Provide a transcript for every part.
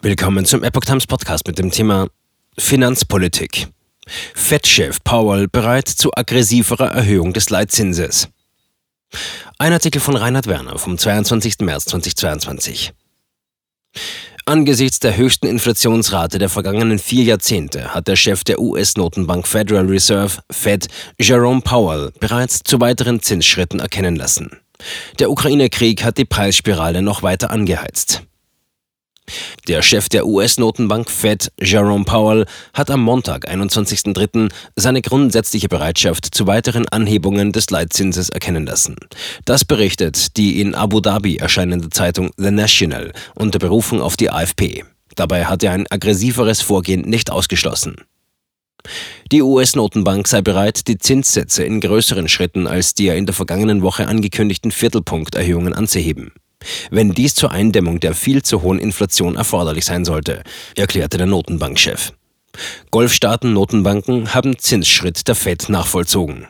Willkommen zum Epoch Times Podcast mit dem Thema Finanzpolitik. Fed-Chef Powell bereit zu aggressiverer Erhöhung des Leitzinses. Ein Artikel von Reinhard Werner vom 22. März 2022. Angesichts der höchsten Inflationsrate der vergangenen vier Jahrzehnte hat der Chef der US-Notenbank Federal Reserve, Fed, Jerome Powell, bereits zu weiteren Zinsschritten erkennen lassen. Der Ukraine-Krieg hat die Preisspirale noch weiter angeheizt. Der Chef der US-Notenbank Fed, Jerome Powell, hat am Montag, 21.03., seine grundsätzliche Bereitschaft zu weiteren Anhebungen des Leitzinses erkennen lassen. Das berichtet die in Abu Dhabi erscheinende Zeitung The National unter Berufung auf die AFP. Dabei hat er ein aggressiveres Vorgehen nicht ausgeschlossen. Die US-Notenbank sei bereit, die Zinssätze in größeren Schritten als die in der vergangenen Woche angekündigten Viertelpunkterhöhungen anzuheben wenn dies zur Eindämmung der viel zu hohen Inflation erforderlich sein sollte, erklärte der Notenbankchef. Golfstaaten-Notenbanken haben Zinsschritt der Fed nachvollzogen.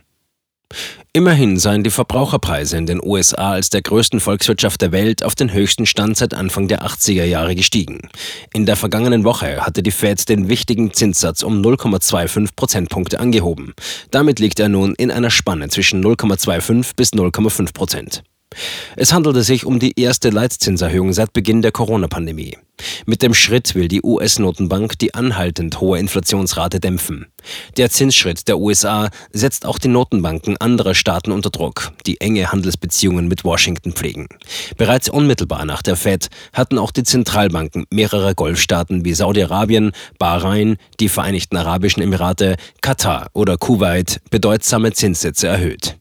Immerhin seien die Verbraucherpreise in den USA als der größten Volkswirtschaft der Welt auf den höchsten Stand seit Anfang der 80er Jahre gestiegen. In der vergangenen Woche hatte die Fed den wichtigen Zinssatz um 0,25 Prozentpunkte angehoben. Damit liegt er nun in einer Spanne zwischen 0,25 bis 0,5 Prozent. Es handelte sich um die erste Leitzinserhöhung seit Beginn der Corona-Pandemie. Mit dem Schritt will die US-Notenbank die anhaltend hohe Inflationsrate dämpfen. Der Zinsschritt der USA setzt auch die Notenbanken anderer Staaten unter Druck, die enge Handelsbeziehungen mit Washington pflegen. Bereits unmittelbar nach der Fed hatten auch die Zentralbanken mehrerer Golfstaaten wie Saudi-Arabien, Bahrain, die Vereinigten Arabischen Emirate, Katar oder Kuwait bedeutsame Zinssätze erhöht.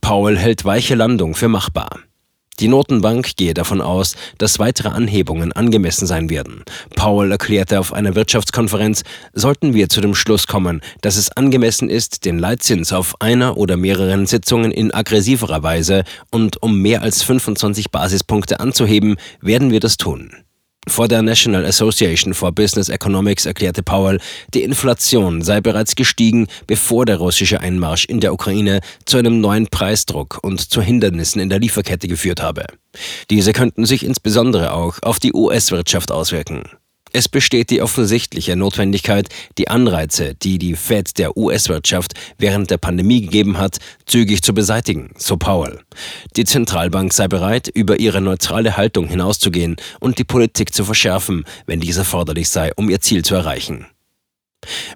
Paul hält weiche Landung für machbar. Die Notenbank gehe davon aus, dass weitere Anhebungen angemessen sein werden. Powell erklärte auf einer Wirtschaftskonferenz, sollten wir zu dem Schluss kommen, dass es angemessen ist, den Leitzins auf einer oder mehreren Sitzungen in aggressiverer Weise und um mehr als 25 Basispunkte anzuheben, werden wir das tun. Vor der National Association for Business Economics erklärte Powell, die Inflation sei bereits gestiegen, bevor der russische Einmarsch in der Ukraine zu einem neuen Preisdruck und zu Hindernissen in der Lieferkette geführt habe. Diese könnten sich insbesondere auch auf die US-Wirtschaft auswirken. Es besteht die offensichtliche Notwendigkeit, die Anreize, die die Fed der US-Wirtschaft während der Pandemie gegeben hat, zügig zu beseitigen, so Powell. Die Zentralbank sei bereit, über ihre neutrale Haltung hinauszugehen und die Politik zu verschärfen, wenn dies erforderlich sei, um ihr Ziel zu erreichen.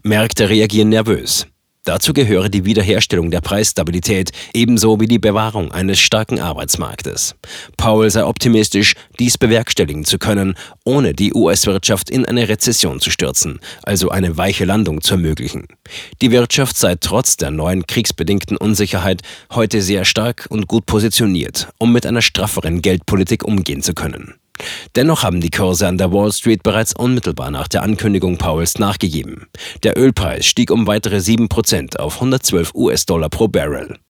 Märkte reagieren nervös. Dazu gehöre die Wiederherstellung der Preisstabilität ebenso wie die Bewahrung eines starken Arbeitsmarktes. Powell sei optimistisch, dies bewerkstelligen zu können, ohne die US-Wirtschaft in eine Rezession zu stürzen, also eine weiche Landung zu ermöglichen. Die Wirtschaft sei trotz der neuen kriegsbedingten Unsicherheit heute sehr stark und gut positioniert, um mit einer strafferen Geldpolitik umgehen zu können. Dennoch haben die Kurse an der Wall Street bereits unmittelbar nach der Ankündigung Powells nachgegeben. Der Ölpreis stieg um weitere 7% auf 112 US-Dollar pro Barrel.